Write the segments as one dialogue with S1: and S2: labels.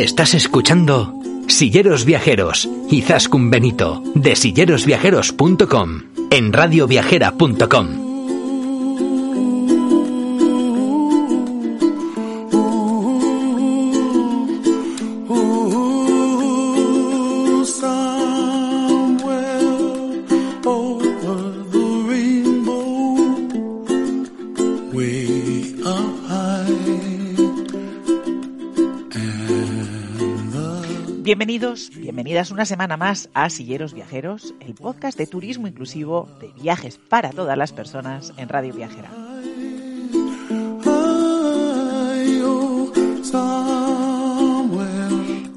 S1: Estás escuchando Silleros Viajeros, Izaskun Benito, de sillerosviajeros.com, en radioviajera.com.
S2: Bienvenidas una semana más a Silleros Viajeros, el podcast de turismo inclusivo de viajes para todas las personas en Radio Viajera.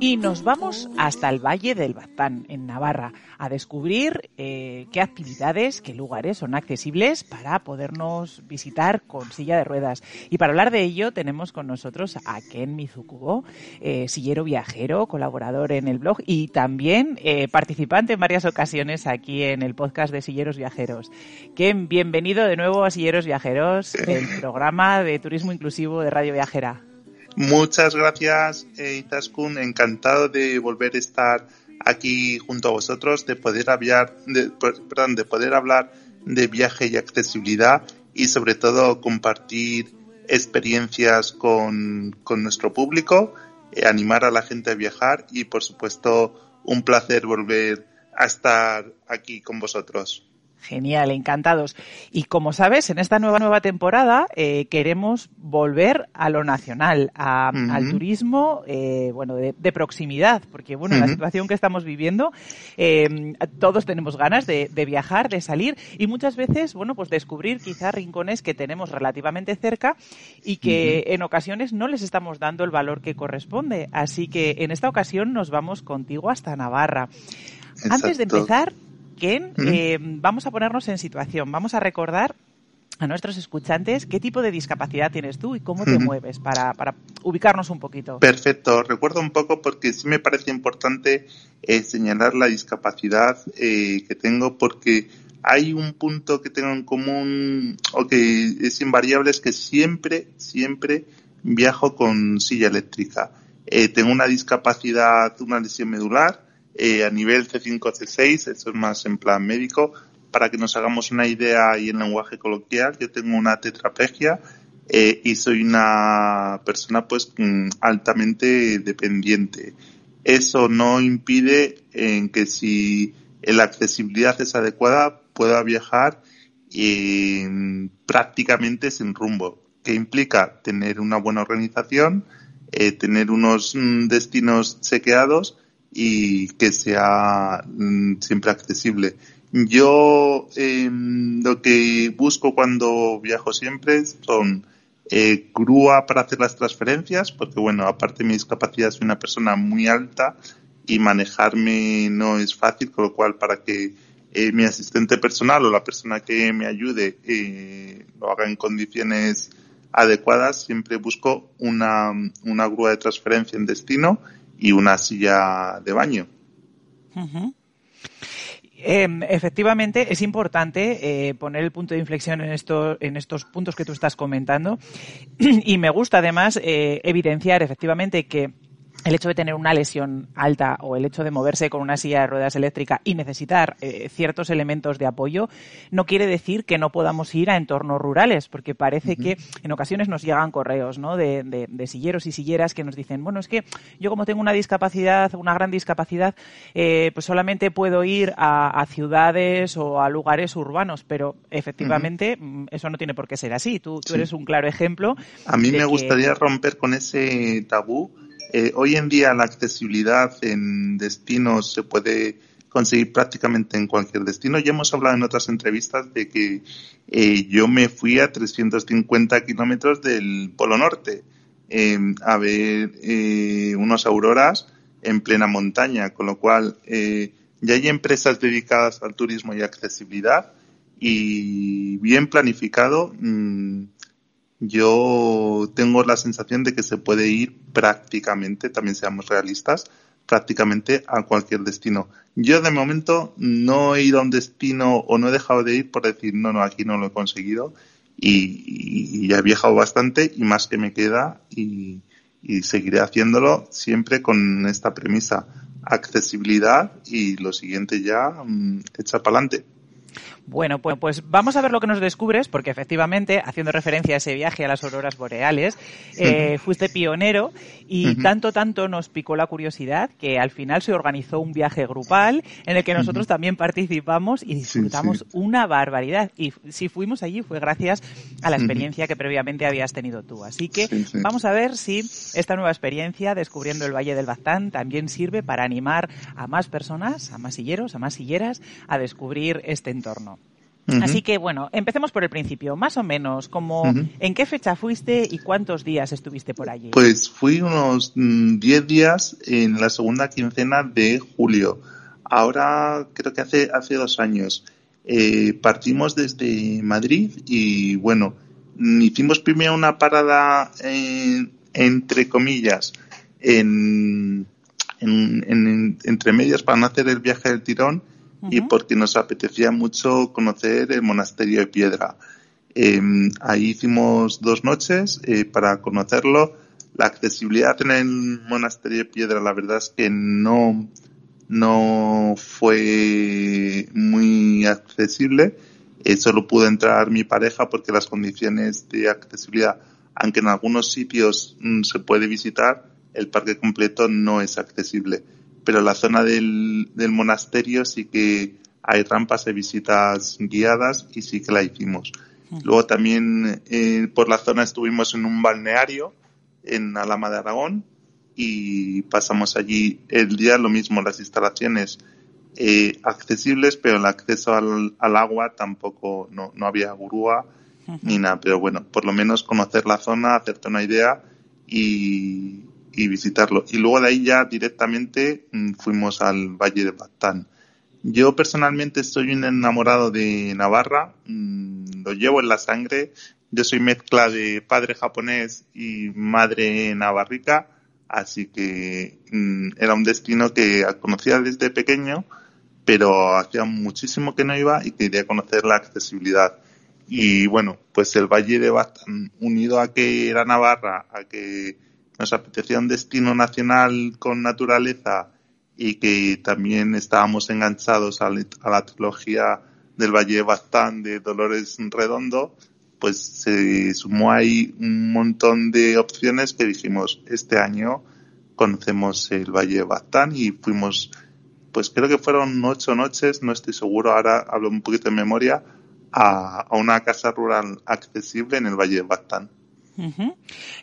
S2: Y nos vamos hasta el Valle del Baztán, en Navarra, a descubrir eh, qué actividades, qué lugares son accesibles para podernos visitar con silla de ruedas. Y para hablar de ello tenemos con nosotros a Ken Mizukubo, eh, sillero viajero, colaborador en el blog y también eh, participante en varias ocasiones aquí en el podcast de Silleros Viajeros. Ken, bienvenido de nuevo a Silleros Viajeros, el programa de turismo inclusivo de Radio Viajera.
S3: Muchas gracias, eh, Izaskun. Encantado de volver a estar aquí junto a vosotros, de poder hablar, de, perdón, de poder hablar de viaje y accesibilidad y sobre todo compartir experiencias con, con nuestro público, eh, animar a la gente a viajar y por supuesto un placer volver a estar aquí con vosotros.
S2: Genial, encantados. Y como sabes, en esta nueva nueva temporada eh, queremos volver a lo nacional, a, al turismo, eh, bueno, de, de, proximidad, porque bueno, uh -huh. la situación que estamos viviendo, eh, todos tenemos ganas de, de, viajar, de salir y muchas veces, bueno, pues descubrir quizá rincones que tenemos relativamente cerca y que uh -huh. en ocasiones no les estamos dando el valor que corresponde. Así que en esta ocasión nos vamos contigo hasta Navarra.
S3: Exacto.
S2: Antes de empezar, Ken, ¿Mm? eh, vamos a ponernos en situación, vamos a recordar a nuestros escuchantes qué tipo de discapacidad tienes tú y cómo te mueves para, para, ubicarnos un poquito.
S3: Perfecto, recuerdo un poco porque sí me parece importante eh, señalar la discapacidad eh, que tengo porque hay un punto que tengo en común o que es invariable es que siempre, siempre viajo con silla eléctrica. Eh, tengo una discapacidad, una lesión medular, eh, a nivel C5, C6, eso es más en plan médico, para que nos hagamos una idea y en lenguaje coloquial, yo tengo una tetraplegia eh, y soy una persona pues mm, altamente dependiente. Eso no impide en que si la accesibilidad es adecuada pueda viajar eh, prácticamente sin rumbo, que implica tener una buena organización, eh, tener unos mm, destinos chequeados y que sea mm, siempre accesible. Yo eh, lo que busco cuando viajo siempre son eh, grúa para hacer las transferencias, porque bueno, aparte de mi discapacidad soy una persona muy alta y manejarme no es fácil, con lo cual para que eh, mi asistente personal o la persona que me ayude eh, lo haga en condiciones adecuadas, siempre busco una, una grúa de transferencia en destino y una silla de baño.
S2: Eh, efectivamente, es importante eh, poner el punto de inflexión en, esto, en estos puntos que tú estás comentando y me gusta además eh, evidenciar efectivamente que el hecho de tener una lesión alta o el hecho de moverse con una silla de ruedas eléctrica y necesitar eh, ciertos elementos de apoyo no quiere decir que no podamos ir a entornos rurales, porque parece que en ocasiones nos llegan correos ¿no? de, de, silleros y silleras que nos dicen, bueno, es que yo como tengo una discapacidad, una gran discapacidad, eh, pues solamente puedo ir a, ciudades o a lugares urbanos, pero efectivamente mm, eso no tiene por qué ser así. Tú, tú eres un claro ejemplo.
S3: A mí me gustaría romper con ese tabú eh, hoy en día la accesibilidad en destinos se puede conseguir prácticamente en cualquier destino. Ya hemos hablado en otras entrevistas de que eh, yo me fui a 350 kilómetros del Polo Norte em, a ver eh, unas auroras en plena montaña, con lo cual ya hay empresas dedicadas al turismo y accesibilidad y bien planificado. Mm, yo tengo la sensación de que se puede ir prácticamente, también seamos realistas, prácticamente a cualquier destino. Yo de momento no he ido a un destino o no he dejado de ir por decir, no, no, aquí no lo he conseguido y, he viajado bastante y más que me queda y, seguiré haciéndolo siempre con esta premisa, accesibilidad y lo siguiente ya mm, echa para adelante.
S2: Bueno, pues, pues, vamos a ver lo que nos descubres, porque efectivamente, haciendo referencia a ese viaje a las auroras boreales, eh, fuiste pionero y tanto, tanto nos picó la curiosidad que al final se organizó un viaje grupal en el que nosotros también participamos y disfrutamos una barbaridad. Y si fuimos allí fue gracias a la experiencia que previamente habías tenido tú. Así que vamos a ver si esta nueva experiencia, descubriendo el Valle del Baztán, también sirve para animar a más personas, a más silleros, a más silleras, a descubrir este entorno. Así que bueno, empecemos por el principio, más o menos, como en qué fecha fuiste y cuántos días estuviste por allí.
S3: Pues fui unos 10 mm, días en la segunda quincena de julio. Ahora creo que hace hace dos años. Eh, partimos desde Madrid y bueno, hicimos primero una parada entre comillas en, entre medias para no hacer el viaje del tirón y porque nos apetecía mucho conocer el monasterio de Piedra. Em, ahí hicimos dos noches eh, para conocerlo. La accesibilidad en el monasterio de Piedra, la verdad es que no, no fue muy accesible. Eh, solo pudo entrar mi pareja porque las condiciones de accesibilidad, aunque en algunos sitios mm, se puede visitar, el parque completo no es accesible pero la zona del, del monasterio sí que hay rampas de visitas guiadas y sí que la hicimos. Luego también eh, por la zona estuvimos en un balneario en Alama de Aragón y pasamos allí el día lo mismo, las instalaciones eh, accesibles, pero el acceso al, al agua tampoco, no, no había grúa ni nada, pero bueno, por lo menos conocer la zona, hacerte una idea y, y visitarlo. Y luego de ahí ya directamente mm, fuimos al Valle de Batán. Yo personalmente soy un enamorado de Navarra, mm, lo llevo en la sangre. Yo soy mezcla de padre japonés y madre navarrica, así que mm, era un destino que conocía desde pequeño, pero hacía muchísimo que no iba y quería conocer la accesibilidad. Y bueno, pues el Valle de Batán, unido a que era Navarra, a que nos apetecía un destino nacional con naturaleza y que también estábamos enganchados a, la trilogía del Valle de Baztán de Dolores Redondo, pues se sumó ahí un montón de opciones que dijimos, este año conocemos el Valle de Baztán y fuimos, pues creo que fueron ocho noches, no estoy seguro, ahora hablo un poquito de memoria, a, una casa rural accesible en el Valle de Baztán.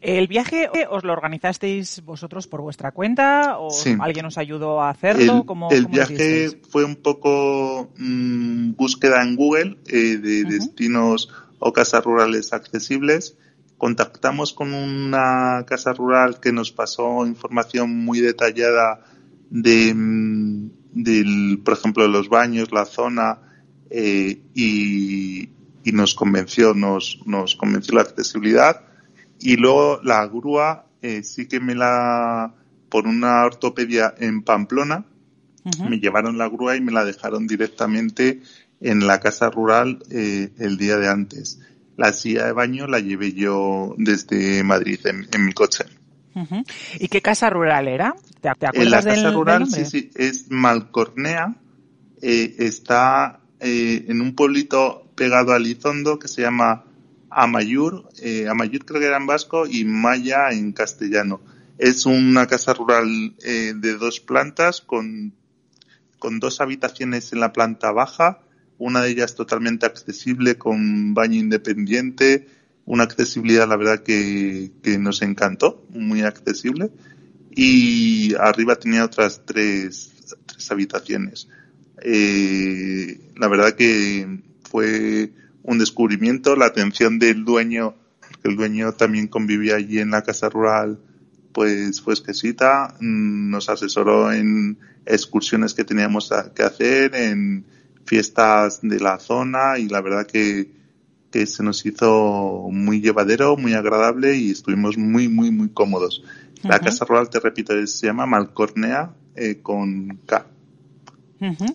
S2: ¿El viaje os lo organizasteis vosotros por vuestra cuenta o alguien os ayudó a hacerlo?
S3: El, el viaje fue un poco mm, búsqueda en Google eh, de destinos o casas rurales accesibles. Contactamos con una casa rural que nos pasó información muy detallada de, mm, del, por ejemplo, de los baños, la zona eh, y, y nos convenció, nos, nos convenció la accesibilidad y luego la grúa eh, sí que me la, por una ortopedia en Pamplona, me llevaron la grúa y me la dejaron directamente en la casa rural eh, el día de antes. La silla de baño la llevé yo desde Madrid en, mi coche.
S2: ¿Y qué casa rural era? ¿Te,
S3: En la
S2: acuerdas del,
S3: casa
S2: del
S3: rural, sí, sí, es
S2: ¿En la
S3: sí, es Malcornea, eh, está eh, en un pueblito pegado a Lizondo que se llama Amayur, eh, Amayur creo que era en vasco y Maya en castellano. Es una casa rural eh, de dos plantas con, con dos habitaciones en la planta baja, una de ellas totalmente accesible con baño independiente, una accesibilidad la verdad que, que nos encantó, muy accesible y arriba tenía otras tres, tres habitaciones. Eh, la verdad que fue un descubrimiento, la atención del dueño, porque el dueño también convivía allí en la casa rural, pues fue exquisita, mm, nos asesoró en excursiones que teníamos que hacer, en fiestas de la zona y la verdad que, que se nos hizo muy llevadero, muy agradable y estuvimos muy, muy, muy cómodos. La casa rural, te repito, se llama Malcornea eh, con K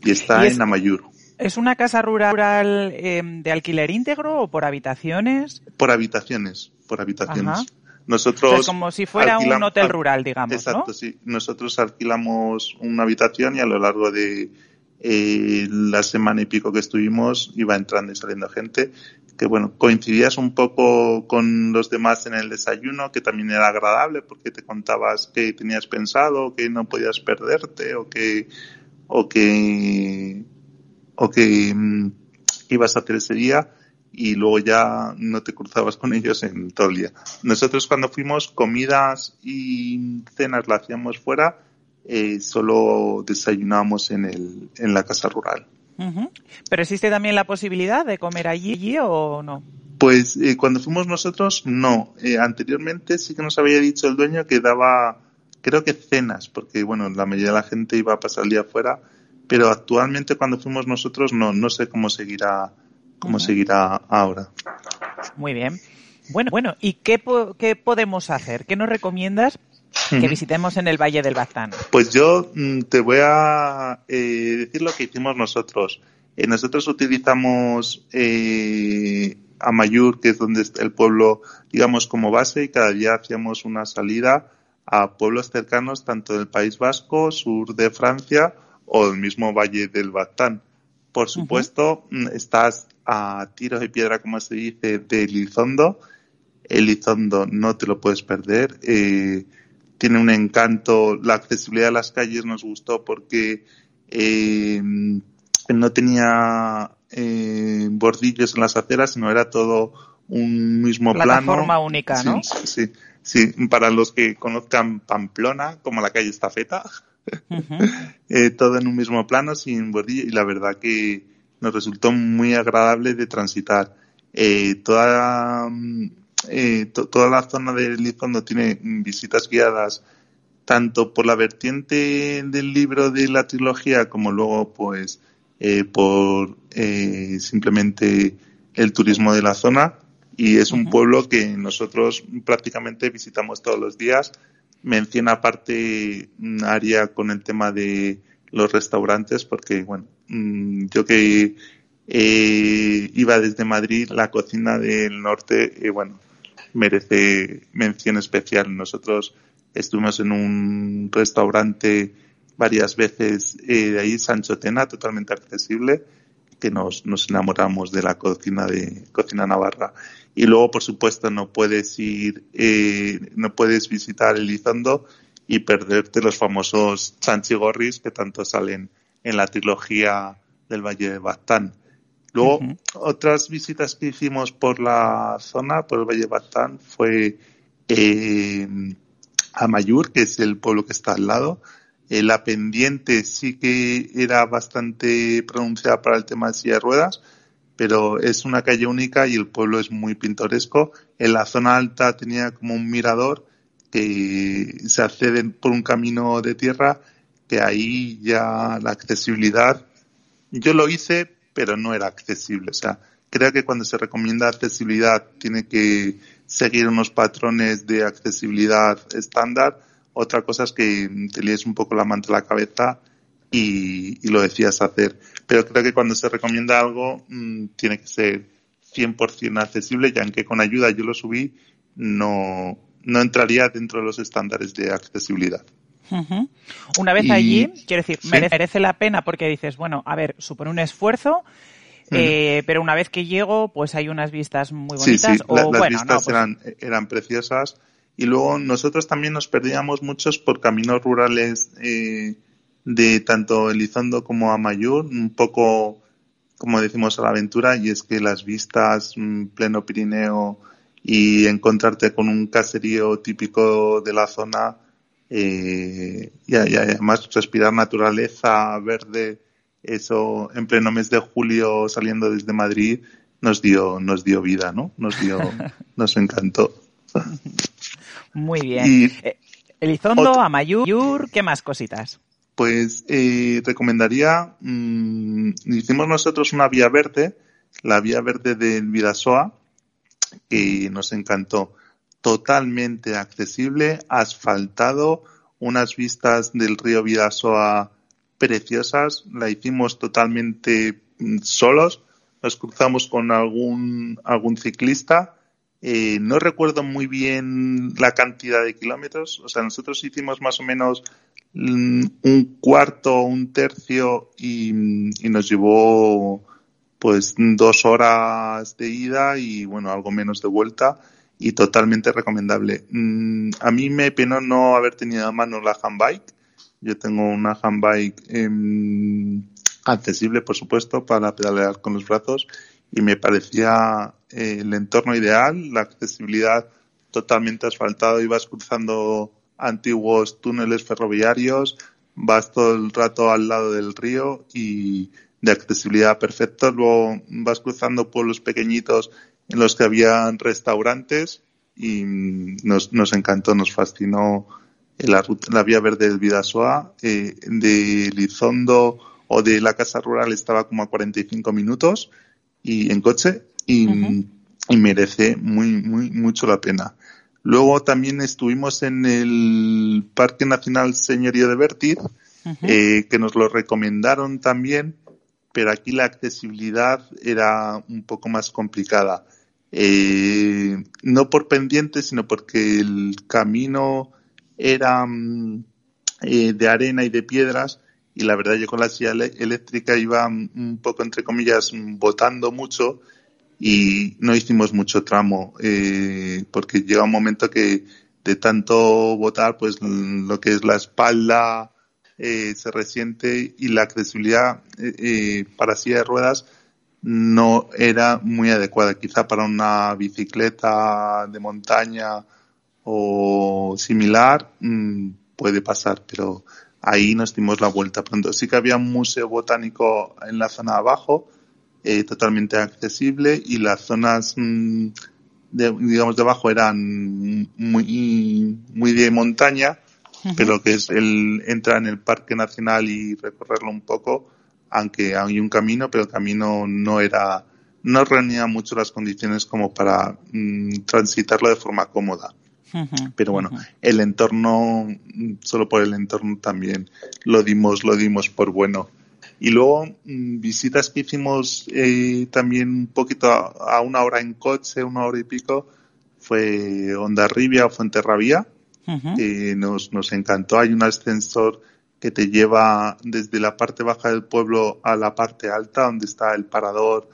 S3: y está
S2: ¿Y es,
S3: en Amayur.
S2: Es una casa rural eh, de alquiler íntegro o por habitaciones?
S3: Por habitaciones, por habitaciones.
S2: Ajá.
S3: Nosotros
S2: O sea, como si fuera un hotel
S3: al-
S2: rural, digamos,
S3: Exacto,
S2: ¿no?
S3: sí. Nosotros alquilamos una habitación y a lo largo de eh, la semana y pico que estuvimos iba entrando y saliendo gente que bueno, coincidías un poco con los demás en el desayuno, que también era agradable porque te contabas qué tenías pensado, que no podías perderte o que o que o que mm, ibas a hacer ese día y luego ya no te cruzabas con ellos en todo el día. Nosotros cuando fuimos comidas y cenas la hacíamos fuera, eh, solo desayunábamos en el en la casa rural.
S2: ¿Pero existe también la posibilidad de comer allí, allí o no?
S3: Pues eh, cuando fuimos nosotros, no. Eh, anteriormente sí que nos había dicho el dueño que daba, creo que cenas, porque bueno, la mayoría de la gente iba a pasar el día afuera, pero actualmente cuando fuimos nosotros no, no sé cómo seguirá, cómo seguirá ahora.
S2: Muy bien. Bueno, bueno, ¿y qué, po- qué podemos hacer? ¿Qué nos recomiendas que visitemos en el Valle del Baztán?
S3: Pues yo mm, te voy a eh, decir lo que hicimos nosotros. Eh, nosotros utilizamos eh, Amayur, que es donde está el pueblo, digamos, como base, y cada día hacíamos una salida a pueblos cercanos, tanto del País Vasco, sur de Francia, o del mismo Valle del Baztán. Por supuesto, mm, estás a tiros de piedra, como se dice, de Elizondo. Elizondo no te lo puedes perder. Eh, tiene un encanto. La accesibilidad de las calles nos gustó porque eh, no tenía eh, bordillos en las aceras, sino era todo un mismo
S2: Plataforma
S3: plano.
S2: única,
S3: Sí,
S2: ¿no?
S3: Sí, sí. Para los que conozcan Pamplona, como la calle Estafeta, Eh, todo en un mismo plano, sin bordillo, y la verdad que nos resultó muy agradable de transitar. Eh, toda, mm, eh, to- toda la zona de Elizondo tiene mm, visitas guiadas tanto por la vertiente del libro de la trilogía como luego pues por simplemente el turismo de la zona. Y es un pueblo que nosotros prácticamente visitamos todos los días menciona aparte un área con el tema de los restaurantes porque bueno mm, yo que eh, iba desde Madrid la cocina del norte eh, bueno merece mención especial. Nosotros estuvimos en un restaurante varias veces eh, de ahí Sancho Tena totalmente accesible que nos, nos enamoramos de la cocina de cocina navarra y luego por supuesto no puedes ir eh, no puedes visitar Elizondo y perderte los famosos chanchigorris que tanto salen en la trilogía del Valle de Baztán. Luego, otras visitas que hicimos por la zona, por el Valle de Baztán, fue eh, Amayur, que es el pueblo que está al lado. Eh, la pendiente sí que era bastante pronunciada para el tema de silla de ruedas, pero es una calle única y el pueblo es muy pintoresco. En la zona alta tenía como un mirador que se accede por un camino de tierra que ahí ya la accesibilidad yo lo hice pero no era accesible o sea creo que cuando se recomienda accesibilidad tiene que seguir unos patrones de accesibilidad estándar otra cosa es que te líes un poco la manta a la cabeza y, y lo decías hacer pero creo que cuando se recomienda algo mmm, tiene que ser 100% accesible ya aunque con ayuda yo lo subí no no entraría dentro de los estándares de accesibilidad.
S2: Una vez allí, quiero decir, merece la pena porque dices, bueno, a ver, supone un esfuerzo, eh, pero una vez que llego, pues hay unas vistas muy bonitas.
S3: las vistas pues eran, eran preciosas. Y luego nosotros también nos perdíamos muchos por caminos rurales eh, de tanto Elizondo como Amayur, un poco, como decimos, a la aventura, y es que las vistas mm, pleno Pirineo y encontrarte con un caserío típico de la zona, eh, y, además respirar naturaleza verde, eso en pleno mes de julio saliendo desde Madrid, nos dio, nos dio vida, ¿no? Nos dio, nos encantó.
S2: Muy bien. Eh, Elizondo, Amayur, ¿qué más cositas?
S3: Pues eh, recomendaría, mm, hicimos nosotros una vía verde, la vía verde del Vidasoa, que nos encantó. Totalmente accesible, asfaltado, unas vistas del río Vidasoa preciosas, la hicimos totalmente mm, solos, nos cruzamos con algún, algún ciclista, eh, no recuerdo muy bien la cantidad de kilómetros, o sea, nosotros hicimos más o menos mm, un cuarto, un tercio y, nos llevó pues dos horas de ida y bueno, algo menos de vuelta y totalmente recomendable. Mm, a mí me penó no haber tenido a mano la handbike. Yo tengo una handbike eh, accesible, por supuesto, para pedalear con los brazos y me parecía eh, el entorno ideal, la accesibilidad totalmente asfaltado, ibas cruzando antiguos túneles ferroviarios, vas todo el rato al lado del río y de accesibilidad perfecta. Luego vas cruzando pueblos pequeñitos en los que había restaurantes y nos, nos encantó, nos fascinó la, la vía verde del Vidasoa. Eh, de Lizondo o de la Casa Rural estaba como a 45 minutos y en coche y, merece muy, muy, mucho la pena. Luego también estuvimos en el Parque Nacional Señorío de Vertir, eh, que nos lo recomendaron también, pero aquí la accesibilidad era un poco más complicada. Eh, no por pendiente, sino porque el camino era mm, eh, de arena y de piedras y la verdad yo con la silla eléctrica iba un poco entre comillas botando mucho y no hicimos mucho tramo eh, porque llega un momento que de tanto botar pues lo que es la espalda eh, se resiente y la accesibilidad eh, para silla de ruedas no era muy adecuada quizá para una bicicleta de montaña o similar mm, puede pasar pero ahí nos dimos la vuelta pronto. Sí que había un museo botánico en la zona de abajo, eh, totalmente accesible, y las zonas, mm, de, digamos, de abajo eran muy, muy de montaña, pero que es el entrar en el Parque Nacional y recorrerlo un poco, aunque hay un camino, pero el camino no era, no reunía mucho las condiciones como para mm, transitarlo de forma cómoda. Pero bueno, el entorno, solo por el entorno también lo dimos, lo dimos por bueno. Y luego mm, visitas que hicimos eh, también un poquito a, una hora en coche, una hora y pico, fue Ondarribia o Fuenterrabía, que nos, nos encantó. Hay un ascensor que te lleva desde la parte baja del pueblo a la parte alta, donde está el parador,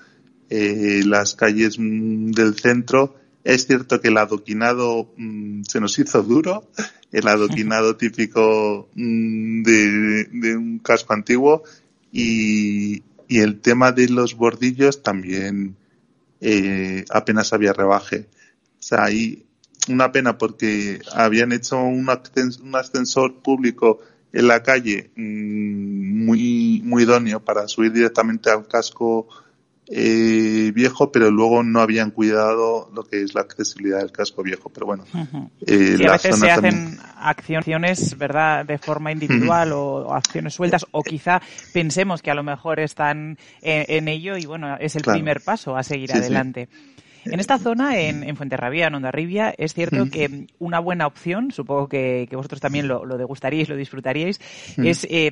S3: eh, las calles mm, del centro es cierto que el adoquinado mm, se nos hizo duro, el adoquinado típico mm, de, un casco antiguo y, el tema de los bordillos también eh, apenas había rebaje. O sea, hay una pena porque habían hecho un, ascensor público en la calle mm, muy, muy idóneo para subir directamente al casco eh, viejo, pero luego no habían cuidado lo que es la accesibilidad del casco viejo. Pero bueno,
S2: eh, a veces se hacen acciones, ¿verdad?, de forma individual o, acciones sueltas, o quizá pensemos que a lo mejor están en, ello y bueno, es el primer paso a seguir adelante. En esta zona, en, en Fuenterrabía, en Ondarribia, es cierto que una buena opción, supongo que, vosotros también lo, lo degustaríais, lo disfrutaríais, es eh,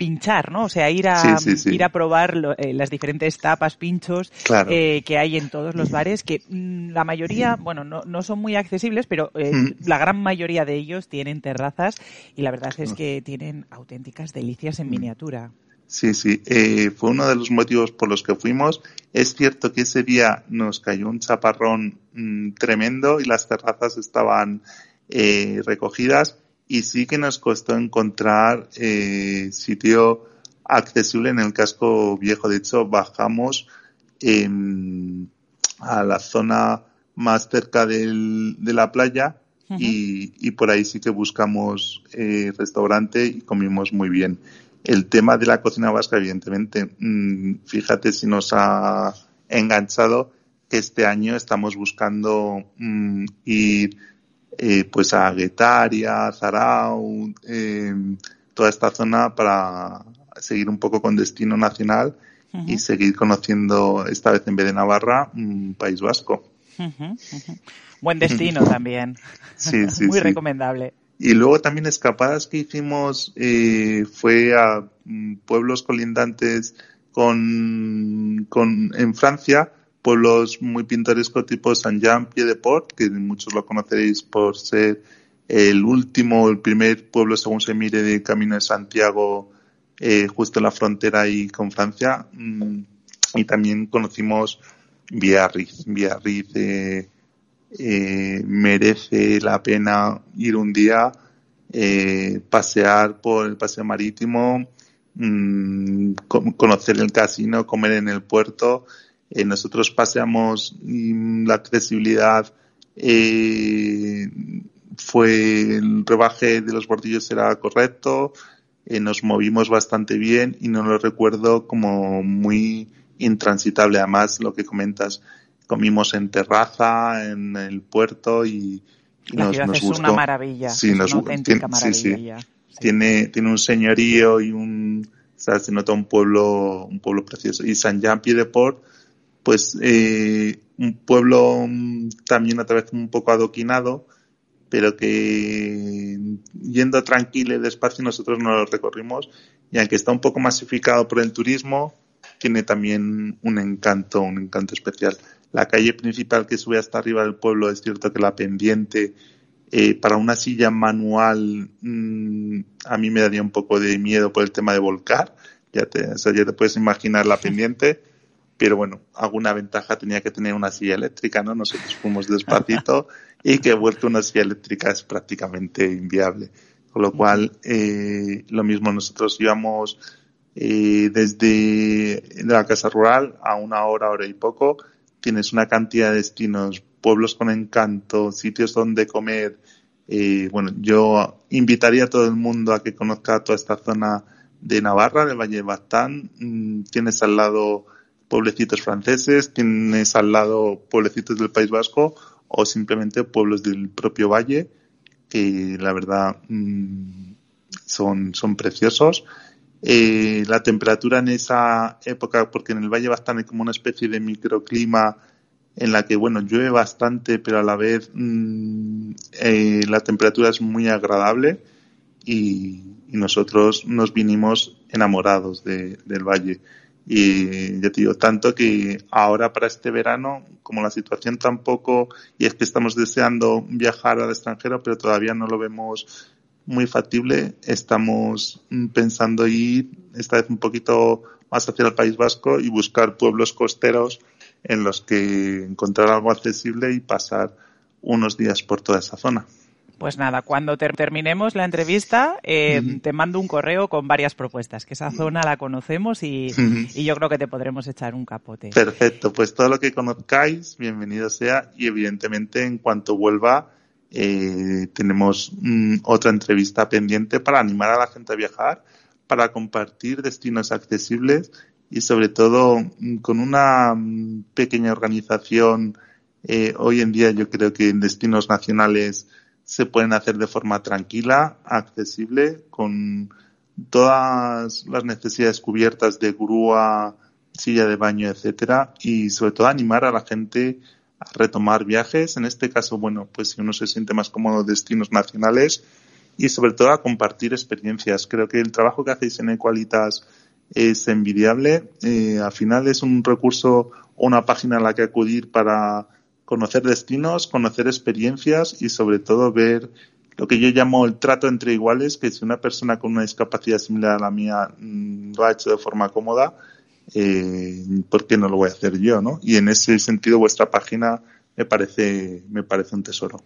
S2: pinchar, ¿no? O sea, ir a, Ir a probar eh, las diferentes tapas, pinchos eh, que hay en todos los bares, que mm, la mayoría, bueno, no, no, son muy accesibles, pero eh, mm. la gran mayoría de ellos tienen terrazas y la verdad es que tienen auténticas delicias en mm. miniatura.
S3: Sí, sí, fue uno de los motivos por los que fuimos. Es cierto que ese día nos cayó un chaparrón tremendo y las terrazas estaban recogidas y sí que nos costó encontrar eh, sitio accesible en el casco viejo. De hecho, bajamos a la zona más cerca del, de la playa y, y, por ahí sí que buscamos eh, restaurante y comimos muy bien. El tema de la cocina vasca, evidentemente, mm, fíjate si nos ha enganchado que este año estamos buscando mm, ir eh, pues a Guetaria, Zarau, eh, toda esta zona para seguir un poco con destino nacional y seguir conociendo esta vez en vez de Navarra un País Vasco.
S2: Buen destino también.
S3: Sí, sí,
S2: Muy recomendable.
S3: Y luego también escapadas que hicimos eh, fue a mm, pueblos colindantes con, con en Francia pueblos muy pintorescos tipo Saint-Jean-Pied-de-Port, que muchos lo conoceréis por ser el último, el primer pueblo según se mire de Camino de Santiago, eh, justo en la frontera ahí con Francia. Mm, y también conocimos Biarritz. Biarritz eh, eh, merece la pena ir un día, pasear por el paseo marítimo, mm, conocer el casino, comer en el puerto eh, nosotros paseamos y la accesibilidad eh, fue el rebaje de los bordillos era correcto, eh, nos movimos bastante bien y no lo recuerdo como muy intransitable. Además, lo que comentas, comimos en terraza, en el puerto y,
S2: nos, es una maravilla, sí, una auténtica maravilla.
S3: Tiene, tiene un señorío y un, se nota un pueblo, un pueblo precioso. Y San Jean Pied de Port, pues eh, un pueblo mm, también otra vez un poco adoquinado, pero que yendo tranquilo y despacio nosotros no lo recorrimos y aunque está un poco masificado por el turismo, tiene también un encanto, un encanto especial. La calle principal que sube hasta arriba del pueblo es cierto que la pendiente eh, para una silla manual mm, a mí me daría un poco de miedo por el tema de volcar. Ya te, o sea, ya te puedes imaginar la pendiente pero bueno, alguna ventaja tenía que tener una silla eléctrica, ¿no? Nosotros fuimos despacito y que vuelto una silla eléctrica es prácticamente inviable. Con lo cual, eh, lo mismo nosotros íbamos eh, desde la casa rural a una hora, hora y poco. Tienes una cantidad de destinos, pueblos con encanto, sitios donde comer. Eh, bueno, yo invitaría a todo el mundo a que conozca toda esta zona de Navarra, del Valle de Baztán. Mm, tienes al lado pueblecitos franceses, tienes al lado pueblecitos del País Vasco o simplemente pueblos del propio valle que la verdad mm, son, son preciosos. Eh, la temperatura en esa época, porque en el Valle Bastante hay como una especie de microclima en la que, bueno, llueve bastante, pero a la vez mm, eh, la temperatura es muy agradable y, nosotros nos vinimos enamorados del Valle. Y ya te digo, tanto que ahora para este verano, como la situación tampoco, y es que estamos deseando viajar al extranjero, pero todavía no lo vemos muy factible, estamos pensando ir esta vez un poquito más hacia el País Vasco y buscar pueblos costeros en los que encontrar algo accesible y pasar unos días por toda esa zona.
S2: Pues nada, cuando terminemos la entrevista, eh, te mando un correo con varias propuestas, que esa zona la conocemos y, yo creo que te podremos echar un capote.
S3: Perfecto, pues todo lo que conozcáis, bienvenido sea y evidentemente en cuanto vuelva eh, tenemos mm, otra entrevista pendiente para animar a la gente a viajar, para compartir destinos accesibles y sobre todo mm, con una mm, pequeña organización. Eh, hoy en día yo creo que en destinos nacionales se pueden hacer de forma tranquila, accesible, con todas las necesidades cubiertas de grúa, silla de baño, etcétera, y sobre todo animar a la gente a retomar viajes. En este caso, bueno, pues si uno se siente más cómodo destinos nacionales, y sobre todo a compartir experiencias. Creo que el trabajo que hacéis en Equalitas es envidiable. Eh, al final es un recurso o una página a la que acudir para conocer destinos, conocer experiencias y sobre todo ver lo que yo llamo el trato entre iguales, que si una persona con una discapacidad similar a la mía mm, lo ha hecho de forma cómoda, eh, ¿por qué no lo voy a hacer yo? ¿no? Y en ese sentido vuestra página me parece, me parece un tesoro.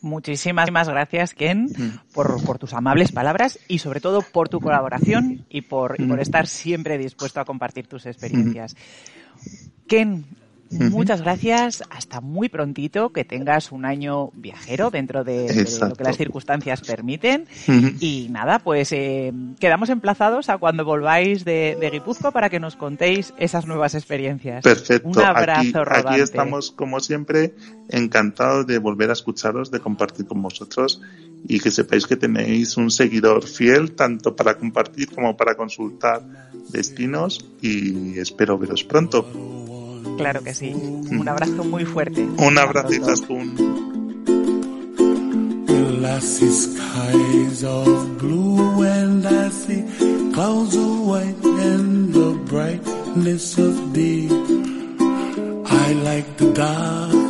S2: Muchísimas gracias, Ken, por, por, tus amables palabras y sobre todo por tu colaboración y por, y por estar siempre dispuesto a compartir tus experiencias. Ken, Muchas gracias. Hasta muy prontito. Que tengas un año viajero dentro de, lo que las circunstancias permiten. Y nada, pues eh, quedamos emplazados a cuando volváis de, de, Guipuzco para que nos contéis esas nuevas experiencias.
S3: Perfecto.
S2: Un abrazo
S3: aquí, aquí estamos, como siempre, encantados de volver a escucharos, de compartir con vosotros y que sepáis que tenéis un seguidor fiel tanto para compartir como para consultar destinos y espero veros pronto.
S2: Claro que sí. Un abrazo muy fuerte.
S3: Un abrazo, Izaskun.
S4: Glassy skies of blue and I see clouds of white and the brightness of day. I like the dark